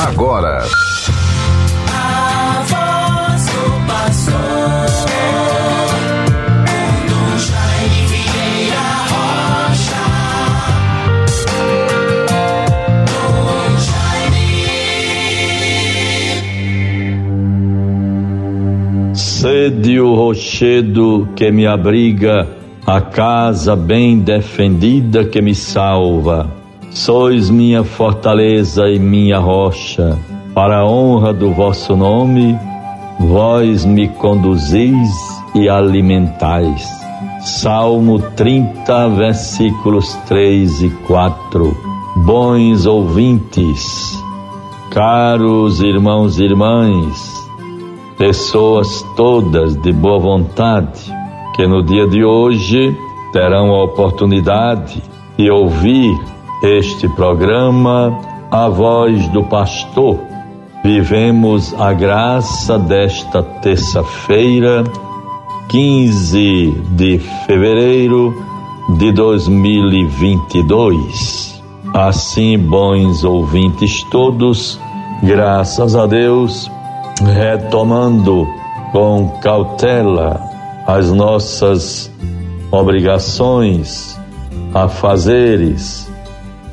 agora. Sede o rochedo que me abriga, a casa bem defendida que me salva. Sois minha fortaleza e minha rocha. Para a honra do vosso nome, vós me conduzis e alimentais. Salmo 30, versículos 3 e 4. Bons ouvintes, caros irmãos e irmãs, pessoas todas de boa vontade, que no dia de hoje terão a oportunidade de ouvir este programa A Voz do Pastor. Vivemos a graça desta terça-feira, 15 de fevereiro de 2022. Assim, bons ouvintes todos, graças a Deus, retomando com cautela as nossas obrigações, afazeres,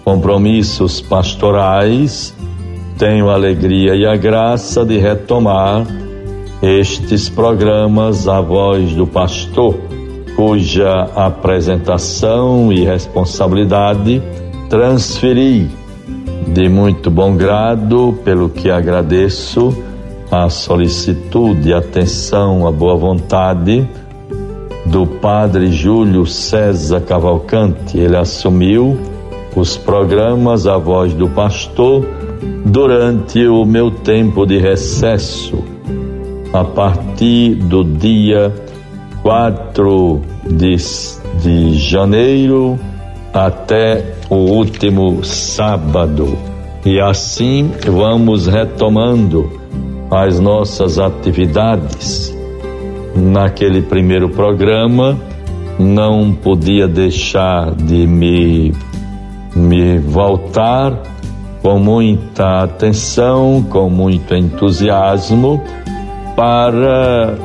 compromissos pastorais, tenho a alegria e a graça de retomar estes programas A Voz do Pastor, cuja apresentação e responsabilidade transferi de muito bom grado, pelo que agradeço a solicitude, a atenção, a boa vontade do Padre Júlio César Cavalcante. Ele assumiu os programas A Voz do Pastor durante o meu tempo de recesso, a partir do dia 4 de, de janeiro até o último sábado. E assim vamos retomando as nossas atividades. Naquele primeiro programa, não podia deixar de me me voltar com muita atenção, com muito entusiasmo para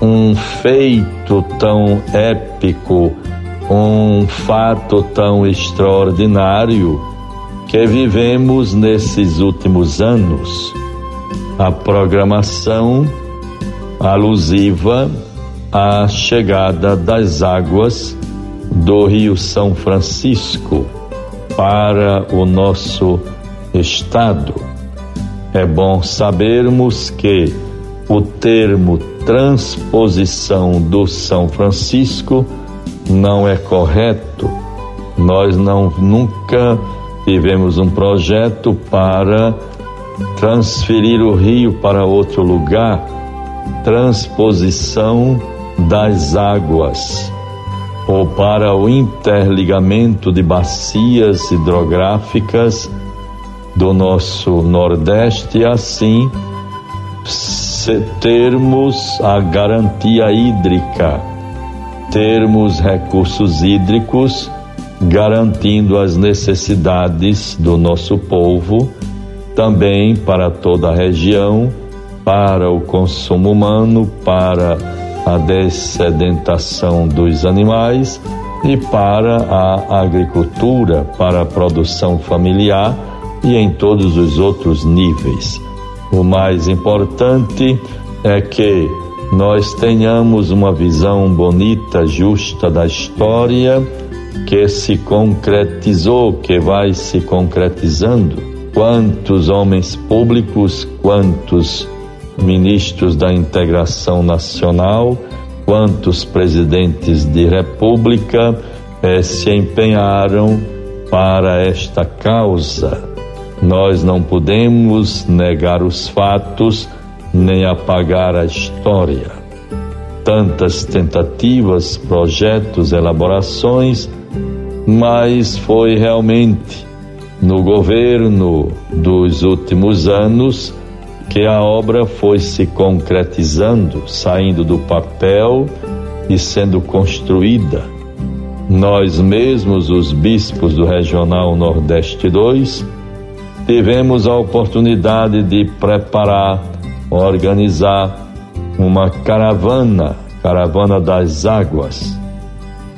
um feito tão épico, um fato tão extraordinário que vivemos nesses últimos anos. A programação alusiva à chegada das águas do Rio São Francisco para o nosso estado. É bom sabermos que o termo transposição do São Francisco não é correto. Nós não nunca tivemos um projeto para transferir o rio para outro lugar. Transposição das águas ou para o interligamento de bacias hidrográficas do nosso Nordeste, assim termos a garantia hídrica, termos recursos hídricos garantindo as necessidades do nosso povo, também para toda a região, para o consumo humano, para a dessedentação dos animais e para a agricultura, para a produção familiar e em todos os outros níveis. O mais importante é que nós tenhamos uma visão bonita, justa da história que se concretizou, que vai se concretizando. Quantos homens públicos, quantos ministros da integração nacional, quantos presidentes de república eh, se empenharam para esta causa. Nós não podemos negar os fatos nem apagar a história. Tantas tentativas, projetos, elaborações, mas foi realmente no governo dos últimos anos que a obra foi se concretizando, saindo do papel e sendo construída. Nós mesmos, os bispos do Regional Nordeste 2, tivemos a oportunidade de preparar, organizar uma caravana, caravana das águas,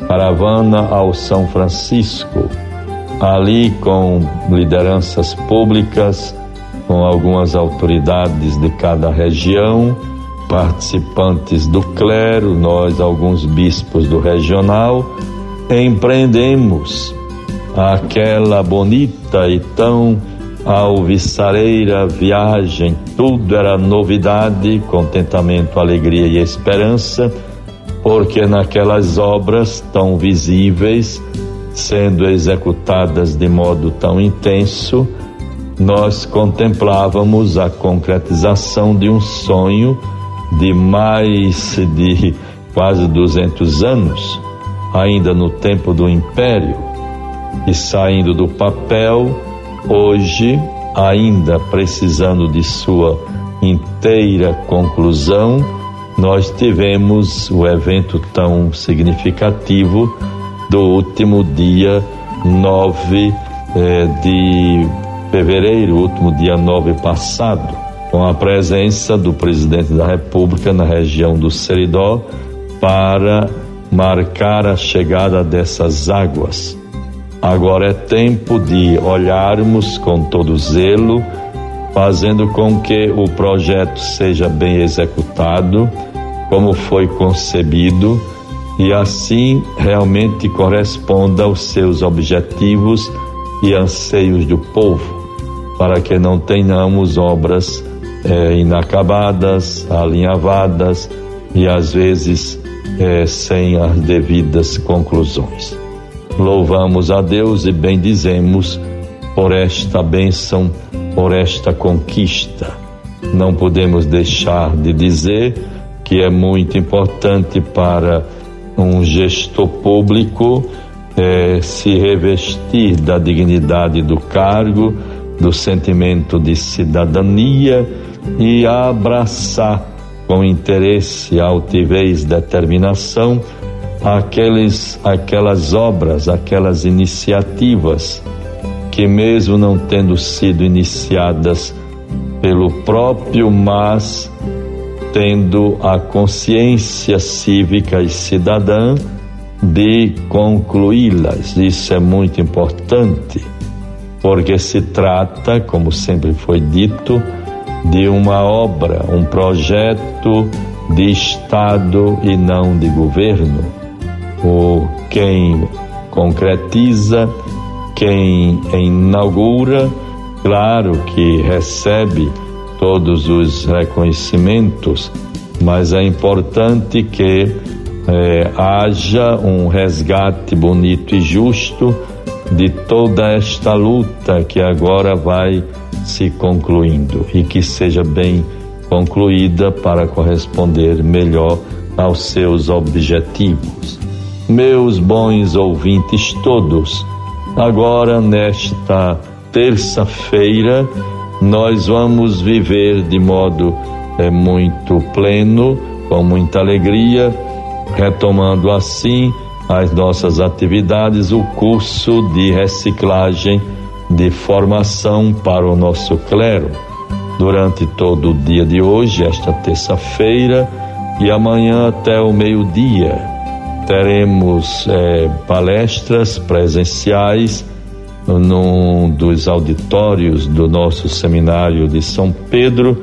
caravana ao São Francisco, ali com lideranças públicas, com algumas autoridades de cada região, participantes do clero, nós, alguns bispos do regional, empreendemos aquela bonita e tão alvissareira viagem, tudo era novidade, contentamento, alegria e esperança, porque naquelas obras tão visíveis, sendo executadas de modo tão intenso, nós contemplávamos a concretização de um sonho de mais de quase 200 anos, ainda no tempo do Império, e saindo do papel, hoje, ainda precisando de sua inteira conclusão, nós tivemos o evento tão significativo do último dia 9 eh, de fevereiro, último dia 9 passado, com a presença do presidente da República na região do Seridó para marcar a chegada dessas águas. Agora é tempo de olharmos com todo zelo, fazendo com que o projeto seja bem executado, como foi concebido, e assim realmente corresponda aos seus objetivos e anseios do povo, para que não tenhamos obras é, inacabadas, alinhavadas e às vezes é, sem as devidas conclusões. Louvamos a Deus e bendizemos por esta bênção, por esta conquista. Não podemos deixar de dizer que é muito importante para um gestor público é, se revestir da dignidade do cargo, do sentimento de cidadania e abraçar com interesse, altivez, determinação aqueles, aquelas obras, aquelas iniciativas que, mesmo não tendo sido iniciadas pelo próprio, mas tendo a consciência cívica e cidadã de concluí-las. Isso é muito importante, porque se trata, como sempre foi dito, de uma obra, um projeto de Estado e não de governo. O quem concretiza, quem inaugura, claro que recebe todos os reconhecimentos, mas é importante que eh, haja um resgate bonito e justo de toda esta luta que agora vai se concluindo e que seja bem concluída para corresponder melhor aos seus objetivos. Meus bons ouvintes todos, agora nesta terça-feira nós vamos viver de modo é, muito pleno, com muita alegria, retomando assim as nossas atividades, o curso de reciclagem de formação para o nosso clero durante todo o dia de hoje, esta terça-feira, e amanhã até o meio-dia. Teremos é, palestras presenciais num dos auditórios do nosso seminário de São Pedro,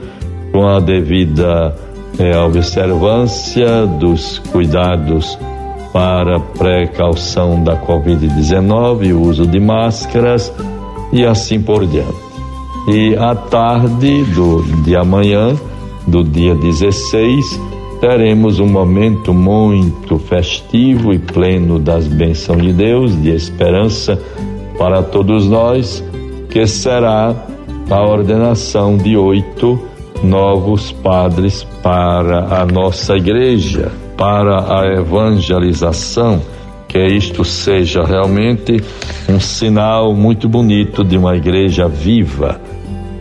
com a devida é, observância dos cuidados para precaução da Covid-19, o uso de máscaras e assim por diante. E à tarde do, de amanhã, do dia 16, teremos um momento muito festivo e pleno das bênçãos de Deus, de esperança para todos nós, que será a ordenação de oito novos padres para a nossa igreja, para a evangelização que isto seja realmente um sinal muito bonito de uma igreja viva.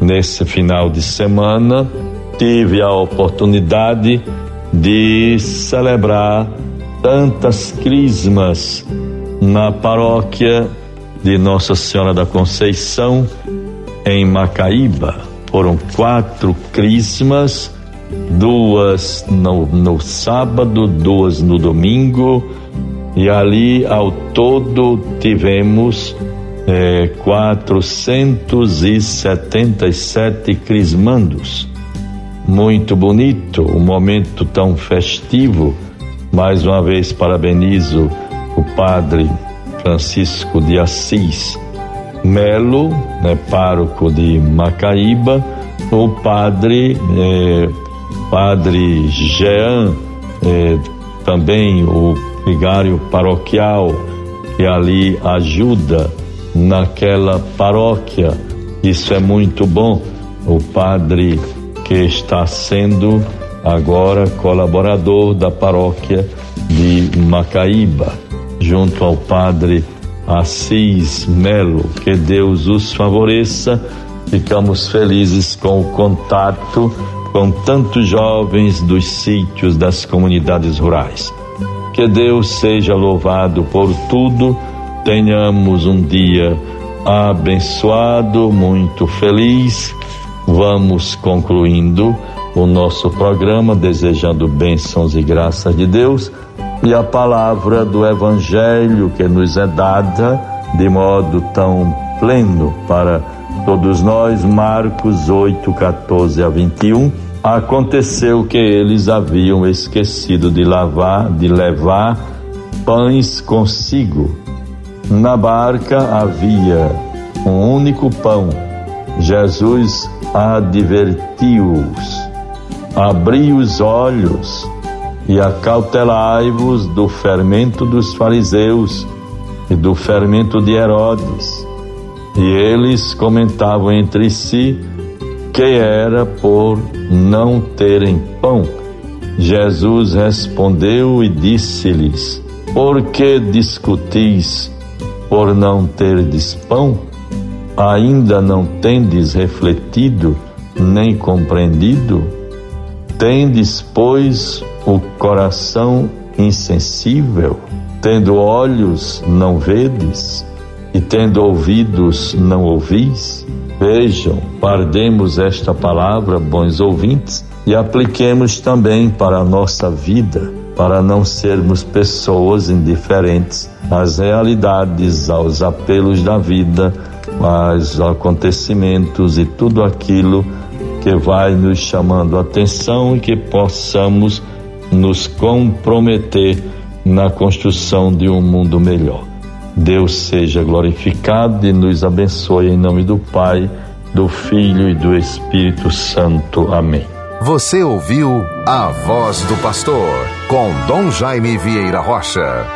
Nesse final de semana, tive a oportunidade de celebrar tantas crismas na paróquia de Nossa Senhora da Conceição em Macaíba. Foram quatro crismas, duas no, no sábado, duas no domingo, e ali ao todo tivemos é, 477 crismandos. Muito bonito, um momento tão festivo. Mais uma vez parabenizo o padre Francisco de Assis Melo, né, pároco de Macaíba, o padre eh, padre Jean, eh, também o vigário paroquial que ali ajuda naquela paróquia. Isso é muito bom. O padre que está sendo agora colaborador da paróquia de Macaíba, junto ao padre Assis Melo. Que Deus os favoreça. Ficamos felizes com o contato com tantos jovens dos sítios das comunidades rurais. Que Deus seja louvado por tudo. Tenhamos um dia abençoado, muito feliz. Vamos concluindo o nosso programa, desejando bênçãos e graças de Deus e a palavra do Evangelho que nos é dada de modo tão pleno para todos nós, Marcos 8, 14 a 21. Aconteceu que eles haviam esquecido de lavar, de levar pães consigo. Na barca havia um único pão. Jesus advertiu-os: Abri os olhos e acautelai-vos do fermento dos fariseus e do fermento de Herodes. E eles comentavam entre si que era por não terem pão. Jesus respondeu e disse-lhes: Por que discutis por não terdes pão? Ainda não tendes refletido nem compreendido? Tendes, pois, o coração insensível, tendo olhos não vedes e tendo ouvidos não ouvis? Vejam, guardemos esta palavra, bons ouvintes, e apliquemos também para a nossa vida, para não sermos pessoas indiferentes às realidades, aos apelos da vida, aos acontecimentos e tudo aquilo que vai nos chamando a atenção e que possamos nos comprometer na construção de um mundo melhor. Deus seja glorificado e nos abençoe em nome do Pai, do Filho e do Espírito Santo. Amém. Você ouviu a voz do pastor com Dom Jaime Vieira Rocha.